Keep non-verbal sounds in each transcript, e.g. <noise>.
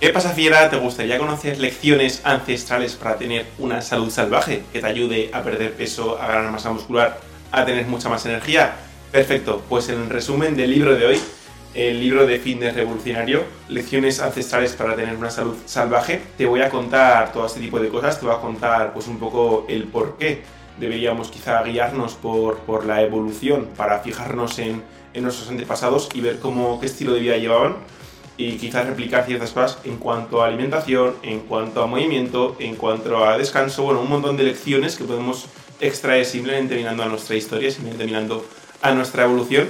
¿Qué pasa fiera? ¿Te gustaría conocer lecciones ancestrales para tener una salud salvaje que te ayude a perder peso, a ganar masa muscular, a tener mucha más energía? Perfecto, pues en resumen del libro de hoy, el libro de fitness revolucionario, lecciones ancestrales para tener una salud salvaje, te voy a contar todo este tipo de cosas, te voy a contar pues un poco el por qué deberíamos quizá guiarnos por, por la evolución para fijarnos en, en nuestros antepasados y ver cómo, qué estilo de vida llevaban y quizás replicar ciertas cosas en cuanto a alimentación, en cuanto a movimiento, en cuanto a descanso, bueno, un montón de lecciones que podemos extraer simplemente mirando a nuestra historia, simplemente mirando a nuestra evolución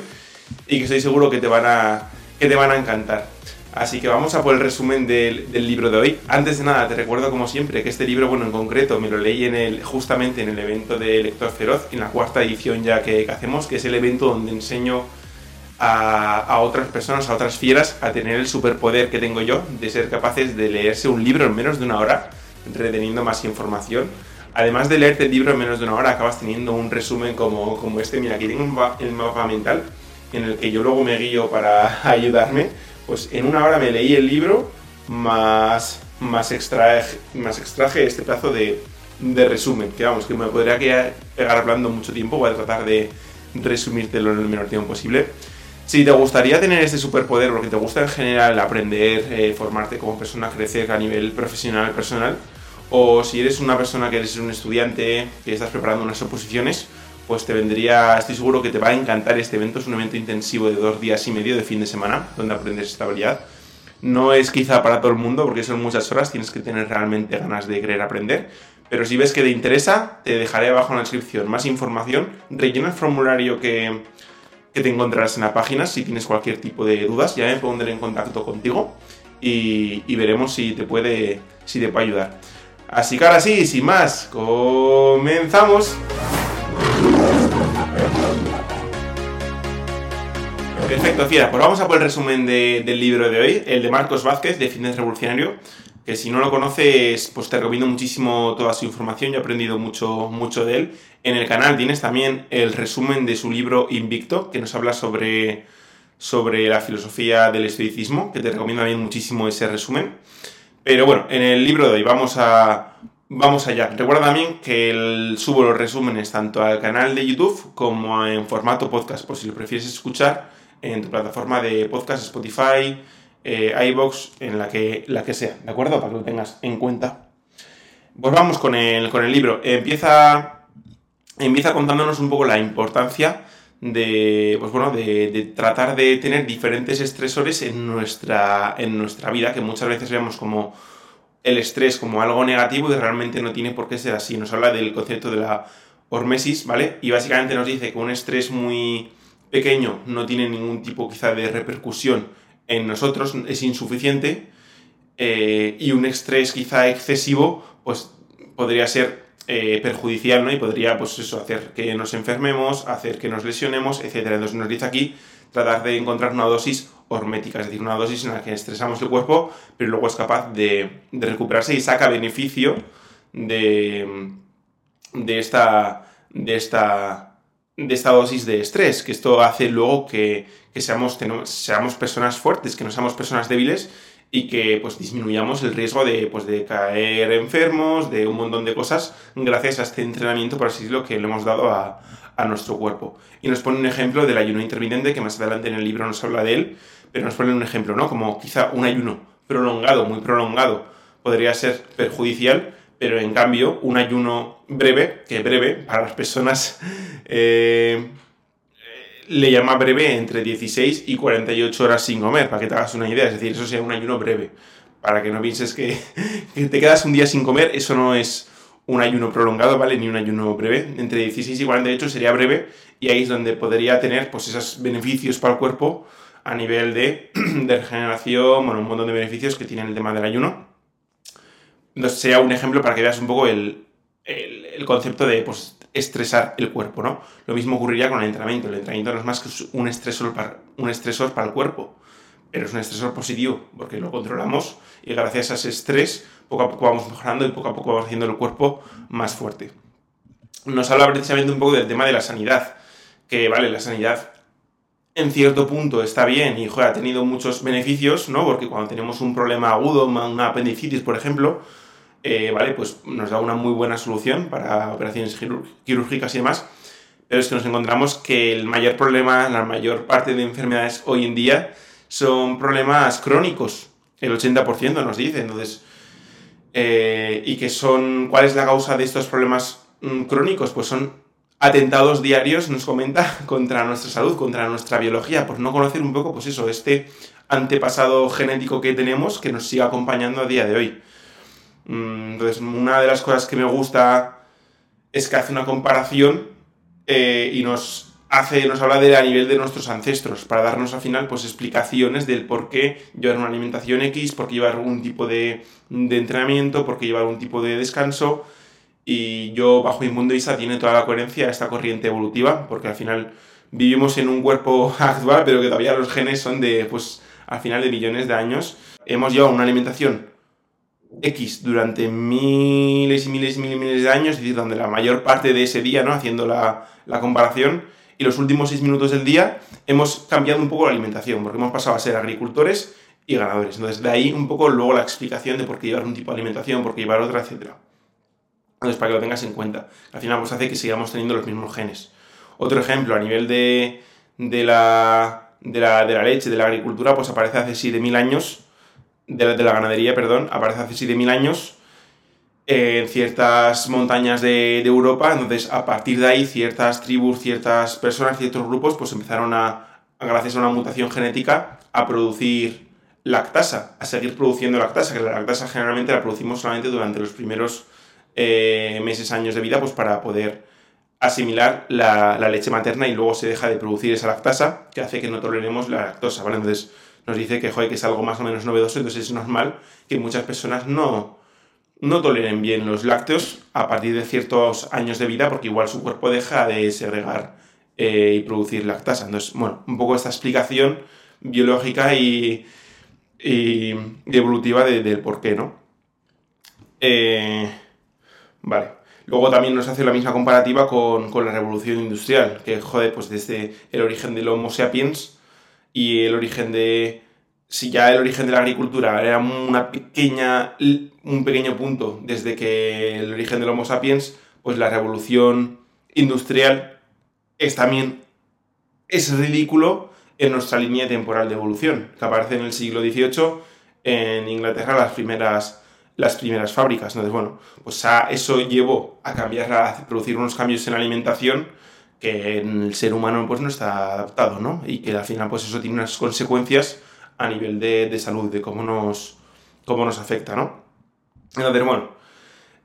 y que estoy seguro que te van a, que te van a encantar. Así que vamos a por el resumen del, del, libro de hoy. Antes de nada, te recuerdo como siempre que este libro, bueno, en concreto me lo leí en el, justamente en el evento de Lector Feroz, en la cuarta edición ya que, que hacemos, que es el evento donde enseño a, otras personas, a otras fieras, a tener el superpoder que tengo yo de ser capaces de leerse un libro en menos de una hora, reteniendo más información. Además de leerte el libro en menos de una hora, acabas teniendo un resumen como, como este. Mira, aquí tengo el mapa mental en el que yo luego me guío para <laughs> ayudarme. Pues en una hora me leí el libro, más, más, extraje, más extraje este plazo de, de resumen. Que vamos, que me podría quedar hablando mucho tiempo, voy a tratar de resumírtelo en el menor tiempo posible. Si te gustaría tener este superpoder, porque te gusta en general aprender, eh, formarte como persona, crecer a nivel profesional, personal, o si eres una persona que eres un estudiante, que estás preparando unas oposiciones, pues te vendría, estoy seguro que te va a encantar este evento. Es un evento intensivo de dos días y medio de fin de semana, donde aprendes estabilidad. No es quizá para todo el mundo, porque son muchas horas, tienes que tener realmente ganas de querer aprender. Pero si ves que te interesa, te dejaré abajo en la descripción más información. Rellena el formulario que, que te encontrarás en la página. Si tienes cualquier tipo de dudas, ya me pondré en contacto contigo y, veremos si te, puede, si te puede ayudar. Así que ahora sí, sin más, comenzamos. Perfecto, fiera. Pues vamos a por el resumen de, del libro de hoy, el de Marcos Vázquez, de Fitness Revolucionario, que si no lo conoces, pues te recomiendo muchísimo toda su información, yo he aprendido mucho, mucho de él. En el canal tienes también el resumen de su libro Invicto, que nos habla sobre, sobre la filosofía del estoicismo, que te recomiendo también muchísimo ese resumen. Pero bueno, en el libro de hoy vamos a, vamos allá. Recuerda también que subo los resúmenes tanto al canal de YouTube como en formato podcast, por si lo prefieres escuchar en tu plataforma de podcast, Spotify, eh, iBox, en la que, la que sea, ¿de acuerdo? Para que lo tengas en cuenta. Pues vamos con el, con el libro. Empieza, empieza contándonos un poco la importancia de, pues bueno, de, tratar de tener diferentes estresores en nuestra, en nuestra vida, que muchas veces vemos como el estrés como algo negativo y realmente no tiene por qué ser así. Nos habla del concepto de la hormesis, ¿vale? Y básicamente nos dice que un estrés muy pequeño no tiene ningún tipo quizá de repercusión en nosotros es insuficiente eh, y un estrés quizá excesivo pues podría ser eh, perjudicial ¿no? y podría pues eso hacer que nos enfermemos, hacer que nos lesionemos, etc. Entonces nos dice aquí tratar de encontrar una dosis hormética, es decir, una dosis en la que estresamos el cuerpo, pero luego es capaz de, recuperarse y saca beneficio de, de esta, de esta de esta dosis de estrés, que esto hace luego que, que seamos, seamos personas fuertes, que no seamos personas débiles y que pues disminuyamos el riesgo de, pues, de caer enfermos, de un montón de cosas, gracias a este entrenamiento, por así decirlo, que le hemos dado a, a nuestro cuerpo. Y nos pone un ejemplo del ayuno intermitente, que más adelante en el libro nos habla de él, pero nos pone un ejemplo, ¿no? Como quizá un ayuno prolongado, muy prolongado, podría ser perjudicial, pero en cambio un ayuno breve, que breve para las personas <laughs> eh, le llama breve entre 16 y 48 horas sin comer, para que te hagas una idea, es decir, eso sea un ayuno breve, para que no pienses que, <laughs> te quedas un día sin comer, eso no es un ayuno prolongado, ¿vale? Ni un ayuno breve, entre 16 y 48 sería breve y ahí es donde podría tener pues esos beneficios para el cuerpo a nivel de, <clears throat> regeneración, bueno, un montón de beneficios que tiene el tema del ayuno. Sea un ejemplo para que veas un poco el, el, concepto de pues, estresar el cuerpo, ¿no? Lo mismo ocurriría con el entrenamiento. El entrenamiento no es más que un estresor para, un estresor para el cuerpo, pero es un estresor positivo, porque lo controlamos y gracias a ese estrés poco a poco vamos mejorando y poco a poco vamos haciendo el cuerpo más fuerte. Nos habla precisamente un poco del tema de la sanidad, que vale, la sanidad en cierto punto está bien y ha tenido muchos beneficios, ¿no? Porque cuando tenemos un problema agudo, una apendicitis, por ejemplo, eh, ¿vale? Pues nos da una muy buena solución para operaciones quirúrgicas y demás. Pero es que nos encontramos que el mayor problema, la mayor parte de enfermedades hoy en día son problemas crónicos. El 80% nos dice. Entonces, eh, ¿y que son, cuál es la causa de estos problemas mm, crónicos? Pues son atentados diarios, nos comenta, <laughs> contra nuestra salud, contra nuestra biología, por no conocer un poco, pues eso, este antepasado genético que tenemos que nos sigue acompañando a día de hoy. Mm, entonces, una de las cosas que me gusta es que hace una comparación eh, y nos hace, nos habla de a nivel de nuestros ancestros, para darnos al final pues explicaciones del por qué llevar una alimentación X, por qué llevar algún tipo de, de entrenamiento, por qué llevar algún tipo de descanso, y yo, bajo mi punto de vista, tiene toda la coherencia esta corriente evolutiva, porque al final vivimos en un cuerpo <laughs> actual, pero que todavía los genes son de, pues, al final de millones de años. Hemos llevado una alimentación X durante miles y miles y miles, de años, es decir, donde la mayor parte de ese día, ¿no? Haciendo la, la comparación, y los últimos seis minutos del día hemos cambiado un poco la alimentación, porque hemos pasado a ser agricultores y ganadores. Entonces, de ahí un poco luego la explicación de por qué llevar un tipo de alimentación, por qué llevar otra, etcétera. Entonces, para que lo tengas en cuenta. Al final, pues hace que sigamos teniendo los mismos genes. Otro ejemplo, a nivel de, de, la, de, la, de la leche, de la agricultura, pues aparece hace 7.000 años, de la, de la, ganadería, perdón, aparece hace 7.000 años en ciertas montañas de, de, Europa. Entonces, a partir de ahí, ciertas tribus, ciertas personas, ciertos grupos, pues empezaron a, gracias a una mutación genética, a producir lactasa, a seguir produciendo lactasa, que la lactasa generalmente la producimos solamente durante los primeros eh, meses, años de vida, pues para poder asimilar la, leche materna y luego se deja de producir esa lactasa que hace que no toleremos la lactosa, ¿vale? Entonces nos dice que, joder, que es algo más o menos novedoso, entonces es normal que muchas personas no, no toleren bien los lácteos a partir de ciertos años de vida porque igual su cuerpo deja de segregar eh, y producir lactasa. Entonces, bueno, un poco esta explicación biológica y, evolutiva del por qué, ¿no? Eh, Vale. Luego también nos hace la misma comparativa con, la revolución industrial, que joder, pues desde el origen del Homo sapiens y el origen de. Si ya el origen de la agricultura era una pequeña, un pequeño punto desde que el origen del Homo sapiens, pues la revolución industrial es también. es ridículo en nuestra línea temporal de evolución, que aparece en el siglo XVIII en Inglaterra las primeras las primeras fábricas. Entonces, bueno, pues eso llevó a cambiar, a producir unos cambios en la alimentación que el ser humano pues no está adaptado, ¿no? Y que al final pues eso tiene unas consecuencias a nivel de, salud, de cómo nos, cómo nos afecta, ¿no? Entonces, bueno,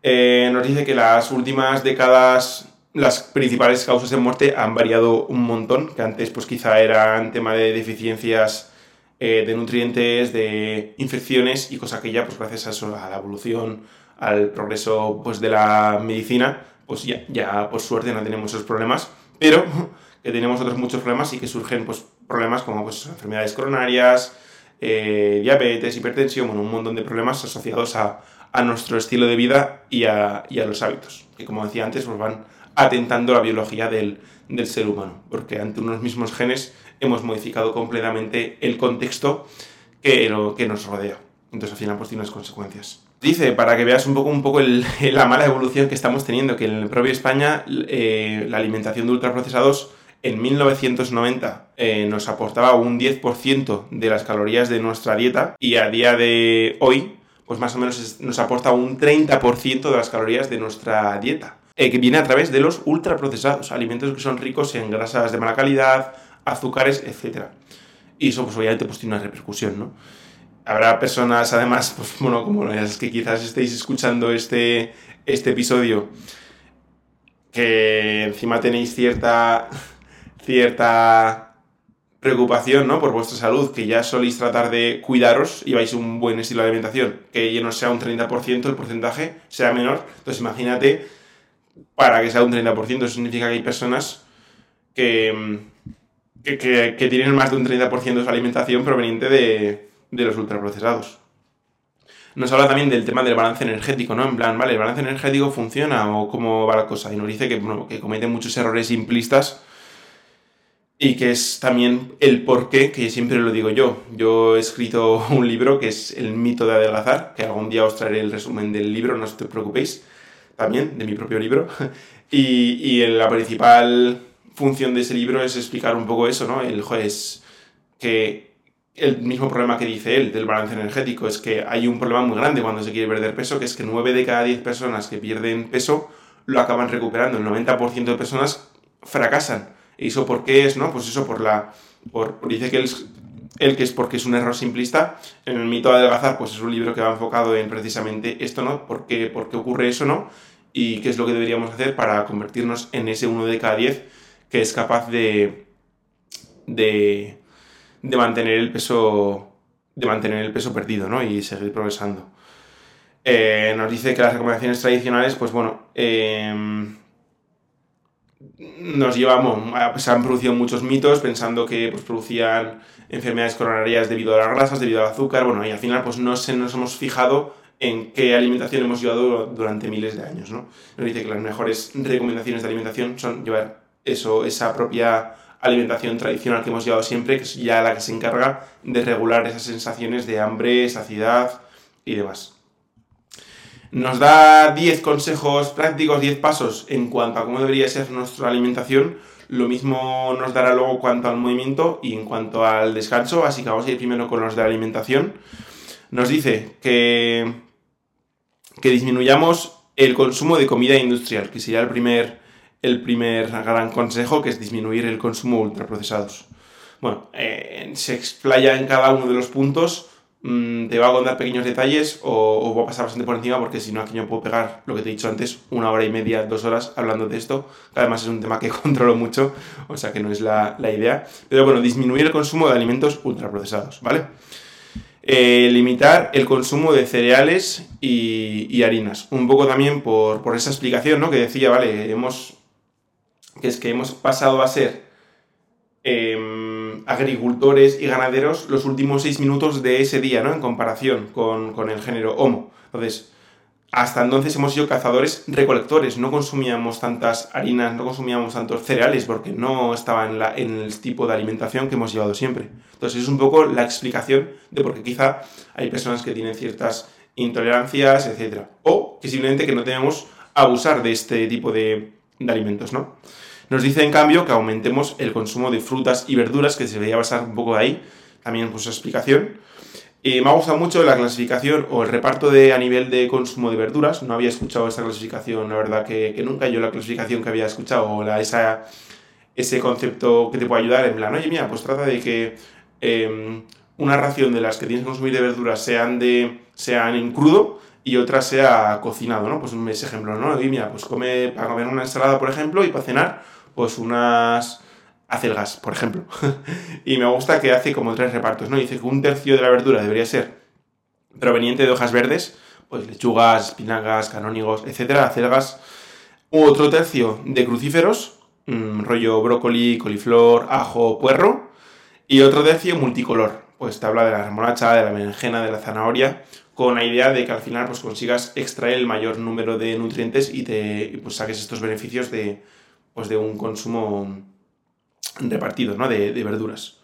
eh, nos dice que las últimas décadas las principales causas de muerte han variado un montón, que antes pues quizá eran tema de deficiencias eh, de nutrientes, de infecciones y cosa que ya, pues gracias a eso, a la evolución, al progreso pues, de la medicina, pues ya, ya por suerte no tenemos esos problemas, pero que tenemos otros muchos problemas y que surgen pues, problemas como pues, enfermedades coronarias, eh, diabetes, hipertensión, bueno, un montón de problemas asociados a, a nuestro estilo de vida y a, a, los hábitos, que como decía antes, pues van atentando la biología del, del ser humano, porque ante unos mismos genes hemos modificado completamente el contexto que, lo, que nos rodea. Entonces al final pues tiene unas consecuencias. Dice, para que veas un poco, un poco <laughs> la mala evolución que estamos teniendo, que en el propio España eh, la alimentación de ultraprocesados en 1990 eh, nos aportaba un 10% de las calorías de nuestra dieta y a día de hoy pues más o menos nos aporta un 30% de las calorías de nuestra dieta. Eh, que viene a través de los ultraprocesados, alimentos que son ricos en grasas de mala calidad, azúcares, etc. Y eso pues obviamente pues tiene una repercusión, ¿no? Habrá personas, además, <laughs> pues bueno, como las que quizás estéis escuchando este, este episodio, que encima tenéis cierta, cierta preocupación, ¿no? Por vuestra salud, que ya soléis tratar de cuidaros y vais un buen estilo de alimentación, que ya no sea un 30% el porcentaje, sea menor. Entonces imagínate, para que sea un 30%, eso significa que hay personas que que, tienen más de un 30% de su alimentación proveniente de, los ultraprocesados. Nos habla también del tema del balance energético, ¿no? En plan, ¿vale? ¿El balance energético funciona o cómo va la cosa? Y nos dice que, que comete muchos errores simplistas y que es también el porqué, que siempre lo digo yo. Yo he escrito <laughs> un libro que es El mito de adelgazar, que algún día os traeré el resumen del libro, no os preocupéis, también de mi propio libro. <laughs> Y, y la principal función de ese libro es explicar un poco eso, ¿no? El juez que el mismo problema que dice él del balance energético es que hay un problema muy grande cuando se quiere perder peso, que es que 9 de cada 10 personas que pierden peso lo acaban recuperando, el 90% de personas fracasan. ¿Y eso por qué es? no Pues eso por la... Por, dice que él, que es porque es un error simplista. En el mito de adelgazar, pues es un libro que va enfocado en precisamente esto, ¿no? ¿Por qué, por qué ocurre eso, no? Y qué es lo que deberíamos hacer para convertirnos en ese uno de cada 10 que es capaz de, de, de mantener el peso de mantener el peso perdido, ¿no? Y seguir progresando. Eh, nos dice que las recomendaciones tradicionales, pues bueno, em, nos llevamos, se han producido muchos mitos pensando que pues, producían enfermedades coronarias debido a las grasas, debido al azúcar, bueno, y al final pues no se nos hemos fijado en qué alimentación hemos llevado durante miles de años, ¿no? Nos dice que las mejores recomendaciones de alimentación son llevar eso, esa propia alimentación tradicional que hemos llevado siempre, que es ya la que se encarga de regular esas sensaciones de hambre, saciedad y demás. Nos da 10 consejos prácticos, 10 pasos en cuanto a cómo debería ser nuestra alimentación. Lo mismo nos dará luego cuanto al movimiento y en cuanto al descanso, así que vamos a ir primero con los de alimentación. Nos dice que, que disminuyamos el consumo de comida industrial, que sería el primer, el primer gran consejo, que es disminuir el consumo de ultraprocesados. Bueno, eh, se explaya en cada uno de los puntos Mm, te va a contar pequeños detalles o, o, voy a pasar bastante por encima porque si no aquí yo puedo pegar lo que te he dicho antes, una hora y media, dos horas hablando de esto, que además es un tema que <laughs> controlo mucho, o sea que no es la, la idea. Pero bueno, disminuir el consumo de alimentos ultraprocesados, ¿vale? Eh, limitar el consumo de cereales y, y, harinas. Un poco también por, por esa explicación, ¿no? Que decía, vale, hemos... que es que hemos pasado a ser... Eh, agricultores y ganaderos los últimos seis minutos de ese día, ¿no? En comparación con, el género Homo. Entonces, hasta entonces hemos sido cazadores recolectores, no consumíamos tantas harinas, no consumíamos tantos cereales porque no estaba en, el tipo de alimentación que hemos llevado siempre. Entonces es un poco la explicación de por qué quizá hay personas que tienen ciertas intolerancias, etc. O que simplemente que no tenemos abusar de este tipo de alimentos, ¿no? Nos dice en cambio que aumentemos el consumo de frutas y verduras, que se debería basar un poco de ahí, también por su explicación. Y me ha gustado mucho la clasificación o el reparto de a nivel de consumo de verduras. No había escuchado esta clasificación, la verdad que, nunca yo la clasificación que había escuchado o la, esa, ese concepto que te puede ayudar en plan, oye, mira, pues trata de que em, una ración de las que tienes que consumir de verduras sean, de, sean en crudo y otra sea cocinado, ¿no? Pues ese ejemplo, ¿no? Y mira, pues come para comer una ensalada, por ejemplo, y para cenar pues unas acelgas, por ejemplo. <laughs> y me gusta que hace como tres repartos, ¿no? Dice que un tercio de la verdura debería ser proveniente de hojas verdes, pues lechugas, espinacas, canónigos, etcétera, acelgas. Otro tercio de crucíferos, mm, rollo brócoli, coliflor, ajo, puerro. Y otro tercio multicolor, pues te habla de la remolacha, de la berenjena, de la zanahoria, con la idea de que al final pues consigas extraer el mayor número de nutrientes y te pues, saques estos beneficios de, pues de un consumo repartido, ¿no? De, verduras.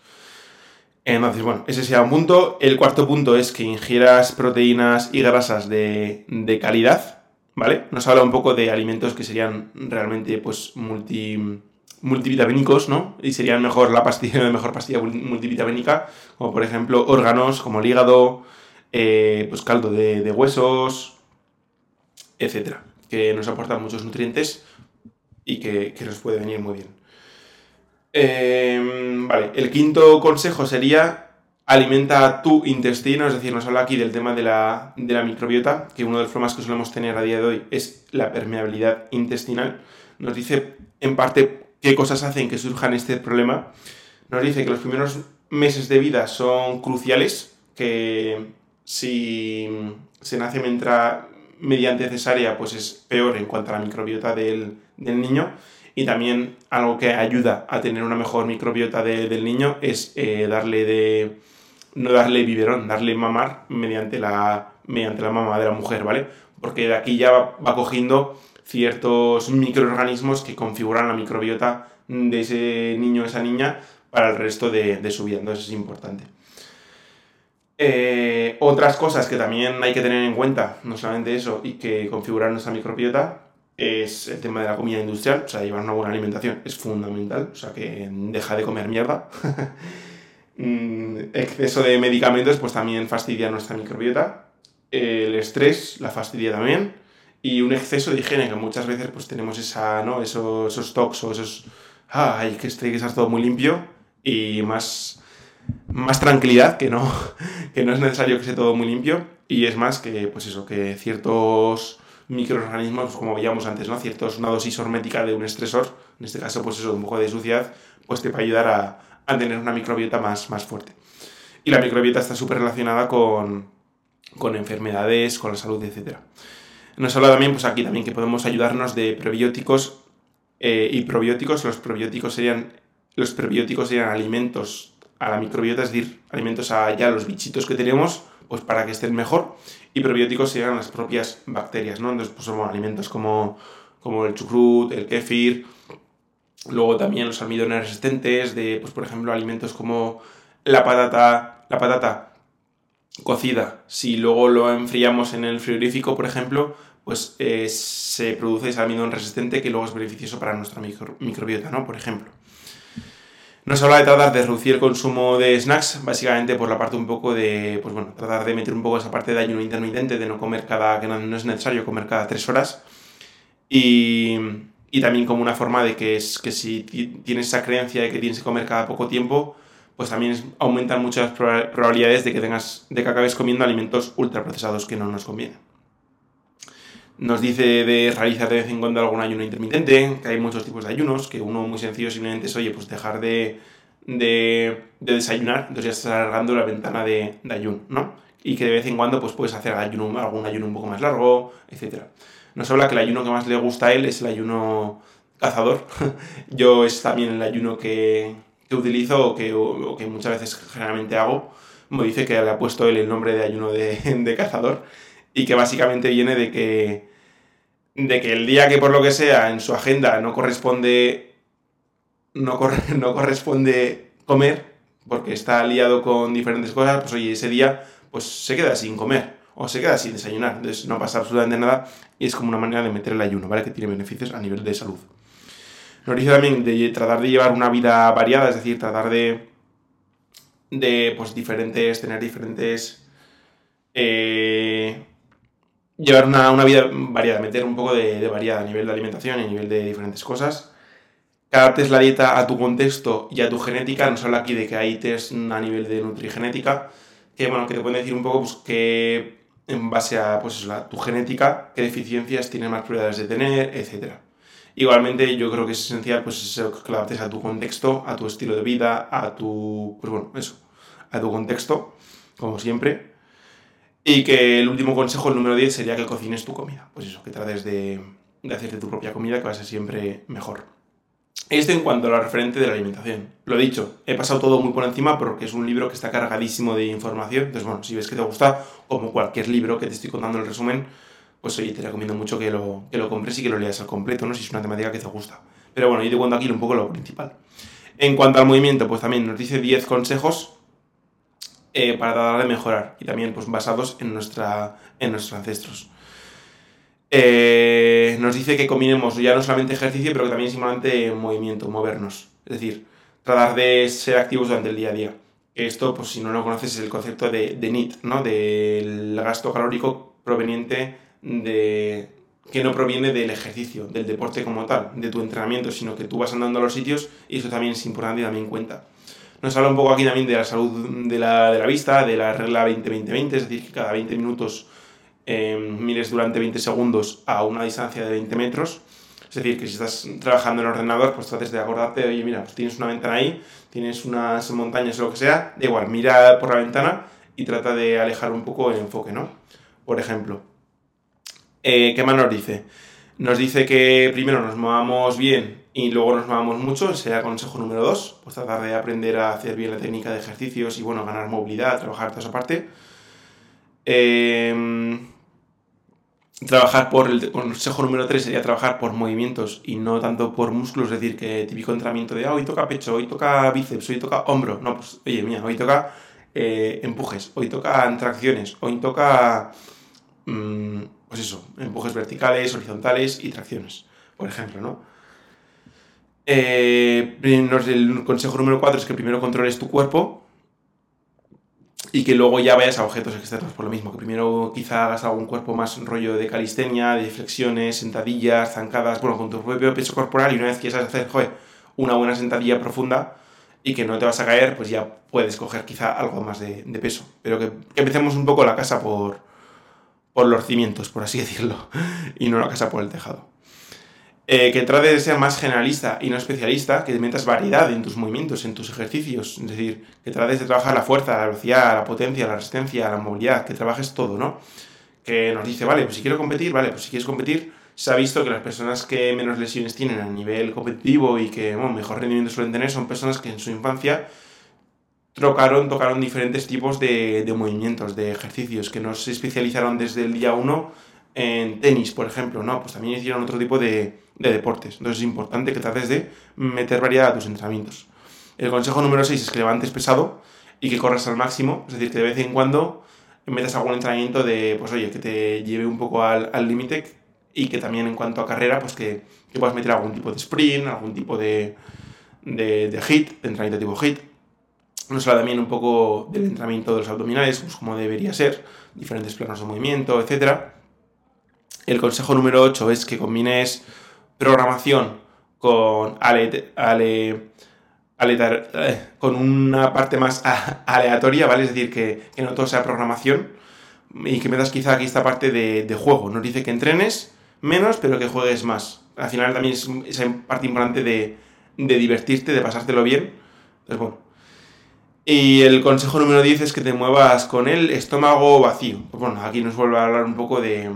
Entonces, bueno, ese sería un punto. El cuarto punto es que ingieras proteínas y grasas de, calidad, ¿vale? Nos habla un poco de alimentos que serían realmente, pues, multi, multivitamínicos, ¿no? Y serían mejor la pastilla, la <laughs> mejor pastilla multivitamínica, como por ejemplo órganos, como el hígado, eh, pues caldo de, de huesos, etcétera, que nos aportan muchos nutrientes y que, nos puede venir muy bien. Em, vale, el quinto consejo sería alimenta tu intestino, es decir, nos habla aquí del tema de la, microbiota, que uno de los problemas que solemos tener a día de hoy es la permeabilidad intestinal. Nos dice en parte qué cosas hacen que surjan este problema. Nos dice que los primeros meses de vida son cruciales, que si se nace mientras, mediante cesárea, pues es peor en cuanto a la microbiota del, del niño. Y también algo que ayuda a tener una mejor microbiota del niño es eh, darle de. no darle biberón, darle mamar mediante la, mediante la mama de la mujer, ¿vale? Porque de aquí ya va, cogiendo ciertos microorganismos que configuran la microbiota de ese niño o esa niña para el resto de, su vida. Entonces es importante. Eh, otras cosas que también hay que tener en cuenta, no solamente eso, y que configurar nuestra microbiota, es el tema de la comida industrial, o sea, llevar una buena alimentación es fundamental, o sea, que deja de comer mierda. <laughs> Mm, exceso de medicamentos pues también fastidia nuestra microbiota. El estrés la fastidia también. Y un exceso de higiene, que muchas veces pues tenemos esa, ¿no? esos, esos esos... Hay que, que estar todo muy limpio y más, más tranquilidad, que no, que no es necesario que esté todo muy limpio. Y es más que, pues eso, que ciertos microorganismos, como veíamos antes, ¿no? Ciertos, una dosis hormética de un estresor, en este caso, pues eso, un poco de suciedad, pues te puede ayudar a, a tener una microbiota más, más fuerte. Y la microbiota está súper relacionada con, con enfermedades, con la salud, etc. Nos habla también, pues aquí también, que podemos ayudarnos de prebióticos eh, y probióticos. Los probióticos serían, los prebióticos serían alimentos a la microbiota, es decir, alimentos a ya los bichitos que tenemos, pues para que estén mejor. Y probióticos serían las propias bacterias, ¿no? Entonces, pues son alimentos como, como el chucrut, el kéfir, luego también los almidones resistentes, de, pues por ejemplo, alimentos como la patata, la patata cocida, si luego lo enfriamos en el frigorífico, por ejemplo, pues eh, se produce ese almidón resistente que luego es beneficioso para nuestra microbiota, ¿no? Por ejemplo. Nos habla de tratar de reducir el consumo de snacks, básicamente por la parte un poco de, pues bueno, tratar de meter un poco esa parte de ayuno intermitente, de no comer cada, que no, es necesario comer cada tres horas. Y, y, también como una forma de que, es, que si tienes esa creencia de que tienes que comer cada poco tiempo, pues también aumentan muchas probabilidades de que, tengas, de que acabes comiendo alimentos ultraprocesados que no nos convienen. Nos dice de realizar de vez en cuando algún ayuno intermitente, que hay muchos tipos de ayunos, que uno muy sencillo simplemente es, oye, pues dejar de, de, desayunar, entonces ya estás alargando la ventana de, de, ayuno, ¿no? Y que de vez en cuando pues puedes hacer algún ayuno un poco más largo, etc. Nos habla que el ayuno que más le gusta a él es el ayuno cazador. <laughs> Yo es también el ayuno que, que utilizo o que, que muchas veces generalmente hago, me dice que le ha puesto él el nombre de ayuno de, <laughs> de, cazador y que básicamente viene de que, de que el día que por lo que sea en su agenda no corresponde, no, <laughs> no corresponde comer, porque está liado con diferentes cosas, pues oye, ese día pues se queda sin comer o se queda sin desayunar, entonces no pasa absolutamente nada y es como una manera de meter el ayuno, ¿vale? Que tiene beneficios a nivel de salud. Nos dice también de tratar de llevar una vida variada, es decir, tratar de, de pues, diferentes, tener diferentes... Eh, llevar una, vida variada, meter un poco de, variada a nivel de alimentación y a nivel de diferentes cosas. Que adaptes la dieta a tu contexto y a tu genética. Nos habla aquí de que hay test a nivel de nutrigenética, que bueno, que te pueden decir un poco pues, que en base a pues, tu genética, qué deficiencias tienes más probabilidades de tener, etcétera. Igualmente yo creo que es esencial pues que lo adaptes a tu contexto, a tu estilo de vida, a tu, pues bueno, eso, a tu contexto, como siempre. Y que el último consejo, el número 10, sería que cocines tu comida. Pues eso, que trates de, de hacerte tu propia comida, que va a ser siempre mejor. Esto en cuanto a la referente de la alimentación. Lo dicho, he pasado todo muy por encima porque es un libro que está cargadísimo de información. Entonces, bueno, si ves que te gusta, como cualquier libro que te estoy contando el resumen, pues oye, te recomiendo mucho que lo, que lo compres y que lo leas al completo, ¿no? Si es una temática que te gusta. Pero bueno, yo te cuento aquí un poco lo principal. En cuanto al movimiento, pues también nos dice 10 consejos eh, para tratar de mejorar y también pues basados en, nuestra, en nuestros ancestros. Eh, nos dice que combinemos ya no solamente ejercicio, pero que también simplemente movimiento, movernos. Es decir, tratar de ser activos durante el día a día. Esto, pues si no lo conoces, es el concepto de, de NEAT, ¿no? Del gasto calórico proveniente de que no proviene del ejercicio, del deporte como tal, de tu entrenamiento, sino que tú vas andando a los sitios y eso también es importante y también cuenta. Nos habla un poco aquí también de la salud de la, de la vista, de la regla 20-20-20, es decir, que cada 20 minutos eh, mires durante 20 segundos a una distancia de 20 metros. Es decir, que si estás trabajando en ordenador, pues trates de acordarte, oye, mira, pues tienes una ventana ahí, tienes unas montañas o lo que sea, da igual, mira por la ventana y trata de alejar un poco el enfoque, ¿no? Por ejemplo, eh, ¿Qué más nos dice? Nos dice que primero nos movamos bien y luego nos movamos mucho, sería consejo número dos, pues tratar de aprender a hacer bien la técnica de ejercicios y bueno, ganar movilidad, trabajar toda esa parte. Em, trabajar por el consejo número 3 sería trabajar por movimientos y no tanto por músculos, es decir, que típico entrenamiento de ah, hoy toca pecho, hoy toca bíceps, hoy toca hombro. No, pues oye, mía, hoy toca eh, empujes, hoy toca tracciones, hoy toca, mm, pues eso, empujes verticales, horizontales y tracciones, por ejemplo, ¿no? Eh, el consejo número 4 es que primero controles tu cuerpo y que luego ya vayas a objetos externos por lo mismo, que primero quizá hagas algún cuerpo más rollo de calistenia, de flexiones, sentadillas, zancadas, bueno, con tu propio peso corporal y una vez que sabes hacer, una buena sentadilla profunda y que no te vas a caer, pues ya puedes coger quizá algo más de, peso. Pero que, empecemos un poco la casa por, por los cimientos, por así <laughs> decirlo, y no la casa por el tejado. Eh, que trates de ser más generalista y no especialista, que metas variedad en tus movimientos, en tus ejercicios, es decir, que trates de trabajar la fuerza, la velocidad, la potencia, la resistencia, la movilidad, que trabajes todo, ¿no? Que nos dice, vale, pues si quiero competir, vale, pues si quieres competir, se ha visto que las personas que menos lesiones tienen a nivel competitivo y que mejor rendimiento suelen tener son personas que en su infancia tocaron diferentes tipos de, de movimientos, de ejercicios, que no se especializaron desde el día 1 en tenis, por ejemplo, ¿no? Pues también hicieron otro tipo de, deportes. Entonces es importante que trates de meter variedad a tus entrenamientos. El consejo número 6 es que levantes pesado y que corras al máximo, es decir, que de vez en cuando metas algún entrenamiento de, pues oye, que te lleve un poco al límite y que también en cuanto a carrera, pues que, puedas meter algún tipo de sprint, algún tipo de, de, hit, de entrenamiento tipo hit. Nos habla también un poco del entrenamiento de los abdominales, pues como debería ser, diferentes planos de movimiento, etcétera el consejo número 8 es que combines programación con, ale, ale, eh, con una parte más aleatoria, ¿vale? Es decir, que, no todo sea programación y que me das quizá aquí esta parte de, juego. Nos dice que entrenes menos, pero que juegues más. Al final también es esa parte importante de, de divertirte, de pasártelo bien. Entonces, bueno. Y el consejo número 10 es que te muevas con el estómago vacío. Pues bueno, aquí nos vuelve a hablar un poco de,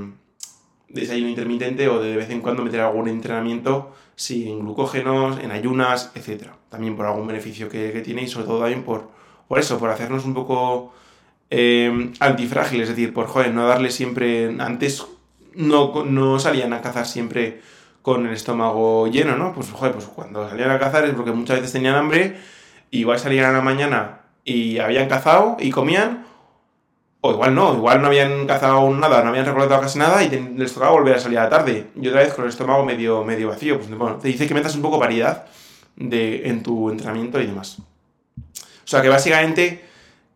desayuno intermitente o de, vez en cuando meter algún entrenamiento sin glucógenos, en ayunas, etc. También por algún beneficio que, tiene y sobre todo también por, por eso, por hacernos un poco eh, antifrágiles, es decir, por joder, no darle siempre. Antes no, no salían a cazar siempre con el estómago lleno, ¿no? Pues joder, pues cuando salían a cazar es porque muchas veces tenían hambre, igual salían a la mañana y habían cazado y comían, o igual no, igual no habían cazado nada, no habían recolectado casi nada y les tocaba volver a salir a la tarde. Y otra vez con el estómago medio, medio vacío. Pues bueno, te dice que metas un poco variedad de, en tu entrenamiento y demás. O sea que básicamente,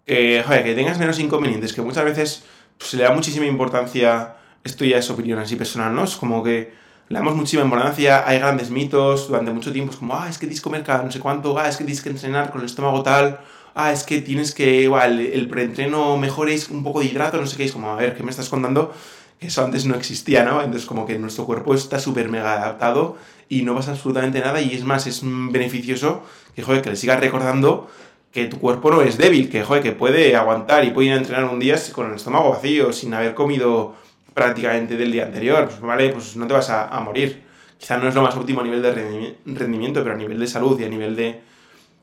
que tengas menos inconvenientes, que muchas veces pues, se le da muchísima importancia, esto ya es opinión así personal, ¿no? Es como que le damos muchísima importancia, hay grandes mitos durante mucho tiempo, es como, ah, es que tienes que comer cada no sé cuánto, ah, es que tienes que entrenar con el estómago tal, ah, es que tienes que, el preentreno mejor es un poco de hidrato, no sé qué, es como, a ver, ¿qué me estás contando? Eso antes no existía, ¿no? Entonces como que nuestro cuerpo está súper mega adaptado y no pasa absolutamente nada y es más, es beneficioso que, joder, que le sigas recordando que tu cuerpo no es débil, que, joder, que puede aguantar y puede ir a entrenar un día con el estómago vacío, sin haber comido prácticamente del día anterior, pues, ¿vale? Pues no te vas a, a morir. Quizá no es lo más óptimo a nivel de rendimiento, pero a nivel de salud y a nivel de,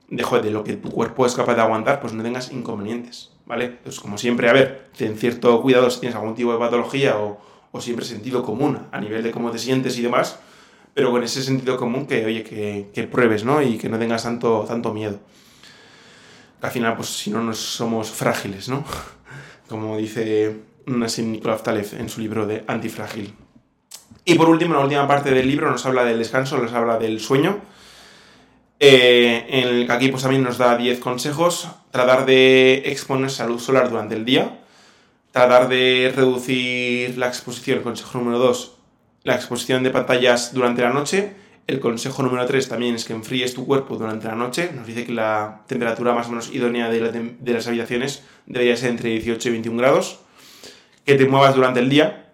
de, de lo que tu cuerpo es capaz de aguantar, pues no tengas inconvenientes, ¿vale? Entonces, como siempre, a ver, ten cierto cuidado si tienes algún tipo de patología o, o siempre sentido común a nivel de cómo te sientes y demás, pero con ese sentido común que, oye, que, que pruebes, ¿no? Y que no tengas tanto, tanto miedo. al final, pues si no, nos somos frágiles, ¿no? <laughs> Como dice Nassim Nikolaj Taleb en su libro de Antifrágil. Y por último, la última parte del libro nos habla del descanso, nos habla del sueño eh, en el que aquí pues también nos da 10 consejos. Tratar de exponerse a luz solar durante el día. Tratar de reducir la exposición, el consejo número 2, la exposición de pantallas durante la noche. El consejo número 3 también es que enfríes tu cuerpo durante la noche. Nos dice que la temperatura más o menos idónea de, las habitaciones debería ser entre 18 y 21 grados. Que te muevas durante el día.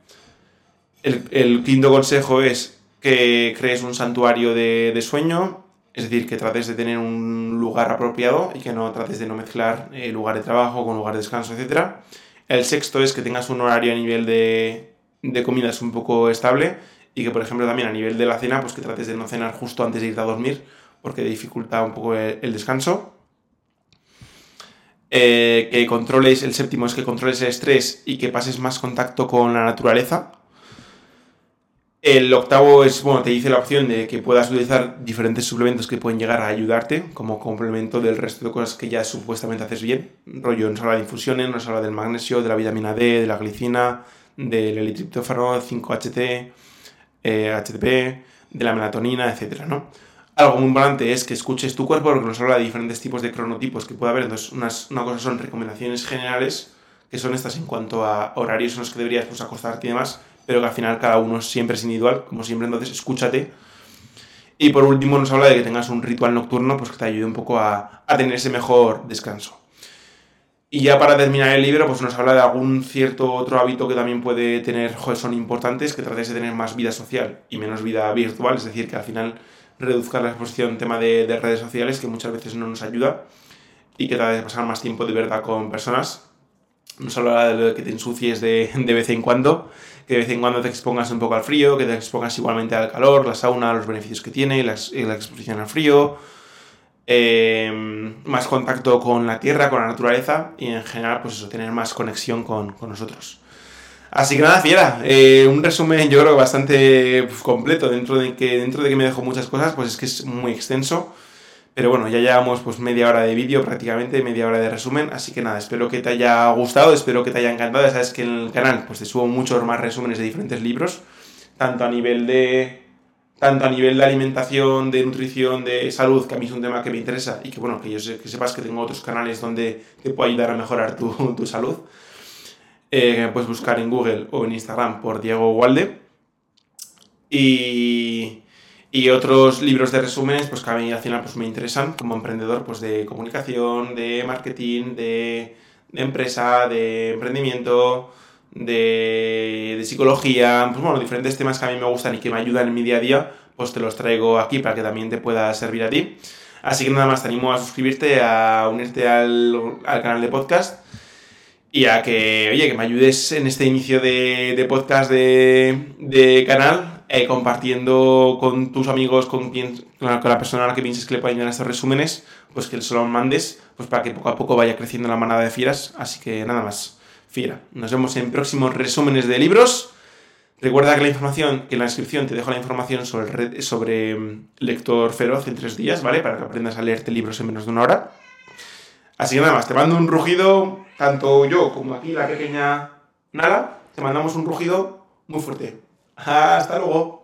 El, quinto consejo es que crees un santuario de sueño. Es decir, que trates de tener un lugar apropiado y que no trates de no mezclar eh, lugar de trabajo con lugar de descanso, etc. El sexto es que tengas un horario a nivel de, de comidas un poco estable y que, por ejemplo, también a nivel de la cena, pues que trates de no cenar justo antes de irte a dormir porque dificulta un poco el, descanso. Eh, que controles, el séptimo es que controles el estrés y que pases más contacto con la naturaleza. El octavo es, bueno, te dice la opción de que puedas utilizar diferentes suplementos que pueden llegar a ayudarte como complemento del resto de cosas que ya supuestamente haces bien. Rollo, nos habla de infusiones, nos habla del magnesio, de la vitamina D, de la glicina, del elitriptófano, 5-HT, HTP, de la melatonina, etcétera, ¿no? Algo muy importante es que escuches tu cuerpo porque nos habla de diferentes tipos de cronotipos que puede haber. Entonces, unas, una cosa son recomendaciones generales, que son estas en cuanto a horarios en los que deberías pues, acostarte y demás, pero que al final cada uno siempre es individual, como siempre, entonces escúchate. Y por último nos habla de que tengas un ritual nocturno pues que te ayude un poco a, a tener ese mejor descanso. Y ya para terminar el libro, pues nos habla de algún cierto otro hábito que también puede tener, joder, son importantes, que trates de tener más vida social y menos vida virtual, es decir, que al final reduzca la exposición tema de, de redes sociales, que muchas veces no nos ayuda, y que trates de pasar más tiempo de verdad con personas. Nos habla de que te ensucies de, de vez en cuando, que de vez en cuando te expongas un poco al frío, que te expongas igualmente al calor, la sauna, los beneficios que tiene, la, la exposición al frío, eh, más contacto con la tierra, con la naturaleza y en general, pues eso, tener más conexión con, con nosotros. Así que nada, fiera, eh, un resumen yo creo bastante pues, completo, dentro de, que, dentro de que me dejo muchas cosas, pues es que es muy extenso. Pero bueno, ya llevamos pues media hora de vídeo prácticamente, media hora de resumen, así que nada, espero que te haya gustado, espero que te haya encantado, ya sabes que en el canal pues te subo muchos más resúmenes de diferentes libros, tanto a nivel de tanto a nivel de alimentación, de nutrición, de salud, que a mí es un tema que me interesa y que bueno, que yo sé, que sepas que tengo otros canales donde te puedo ayudar a mejorar tu, <laughs> tu salud. Eh, puedes buscar en Google o en Instagram por Diego Walde. Y, y otros libros de resúmenes, pues que a mí al final pues, me interesan como emprendedor, pues de comunicación, de marketing, de, de empresa, de emprendimiento, de, de, psicología, pues bueno, diferentes temas que a mí me gustan y que me ayudan en mi día a día, pues te los traigo aquí para que también te pueda servir a ti. Así que nada más te animo a suscribirte, a unirte al, al canal de podcast y a que, oye, que me ayudes en este inicio de, de podcast de, de canal eh, compartiendo con tus amigos, con, quien, con la persona a la que pienses que le pueden ayudar estos resúmenes, pues que se lo mandes, pues para que poco a poco vaya creciendo la manada de fieras. Así que nada más, fiera. Nos vemos en próximos resúmenes de libros. Recuerda que la información, que en la descripción te dejo la información sobre, sobre mm, lector feroz en tres días, ¿vale? Para que aprendas a leerte libros en menos de una hora. Así que nada más, te mando un rugido, tanto yo como aquí la pequeña Nala, te mandamos un rugido muy fuerte. Hasta luego.